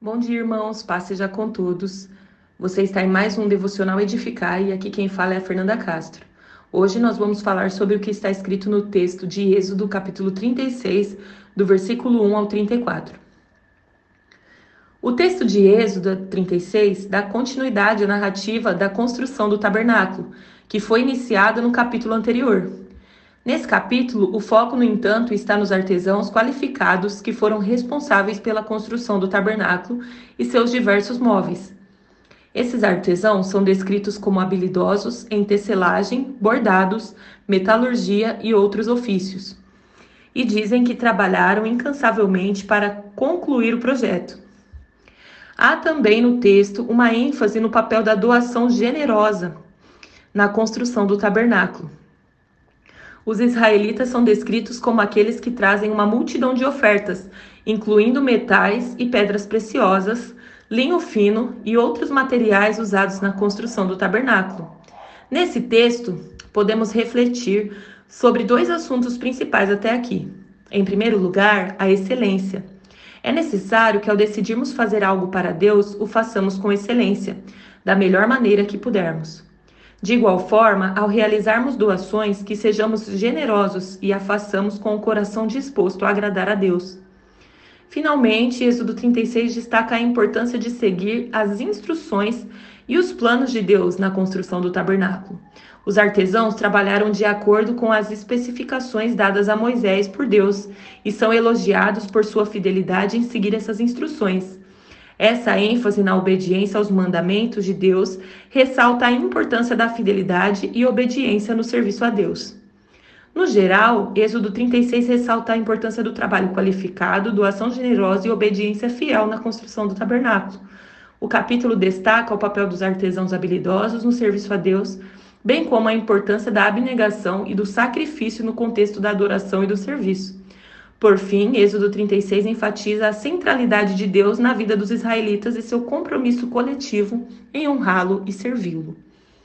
Bom dia, irmãos. Paz seja com todos. Você está em mais um Devocional Edificar e aqui quem fala é a Fernanda Castro. Hoje nós vamos falar sobre o que está escrito no texto de Êxodo, capítulo 36, do versículo 1 ao 34. O texto de Êxodo 36 dá continuidade à narrativa da construção do tabernáculo, que foi iniciada no capítulo anterior. Nesse capítulo, o foco, no entanto, está nos artesãos qualificados que foram responsáveis pela construção do tabernáculo e seus diversos móveis. Esses artesãos são descritos como habilidosos em tecelagem, bordados, metalurgia e outros ofícios. E dizem que trabalharam incansavelmente para concluir o projeto. Há também no texto uma ênfase no papel da doação generosa na construção do tabernáculo. Os israelitas são descritos como aqueles que trazem uma multidão de ofertas, incluindo metais e pedras preciosas, linho fino e outros materiais usados na construção do tabernáculo. Nesse texto, podemos refletir sobre dois assuntos principais até aqui. Em primeiro lugar, a excelência. É necessário que, ao decidirmos fazer algo para Deus, o façamos com excelência, da melhor maneira que pudermos. De igual forma, ao realizarmos doações, que sejamos generosos e a façamos com o coração disposto a agradar a Deus. Finalmente, Êxodo 36 destaca a importância de seguir as instruções e os planos de Deus na construção do tabernáculo. Os artesãos trabalharam de acordo com as especificações dadas a Moisés por Deus e são elogiados por sua fidelidade em seguir essas instruções. Essa ênfase na obediência aos mandamentos de Deus ressalta a importância da fidelidade e obediência no serviço a Deus. No geral, Êxodo 36 ressalta a importância do trabalho qualificado, doação generosa e obediência fiel na construção do tabernáculo. O capítulo destaca o papel dos artesãos habilidosos no serviço a Deus, bem como a importância da abnegação e do sacrifício no contexto da adoração e do serviço. Por fim, Êxodo 36 enfatiza a centralidade de Deus na vida dos israelitas e seu compromisso coletivo em honrá-lo e servi-lo.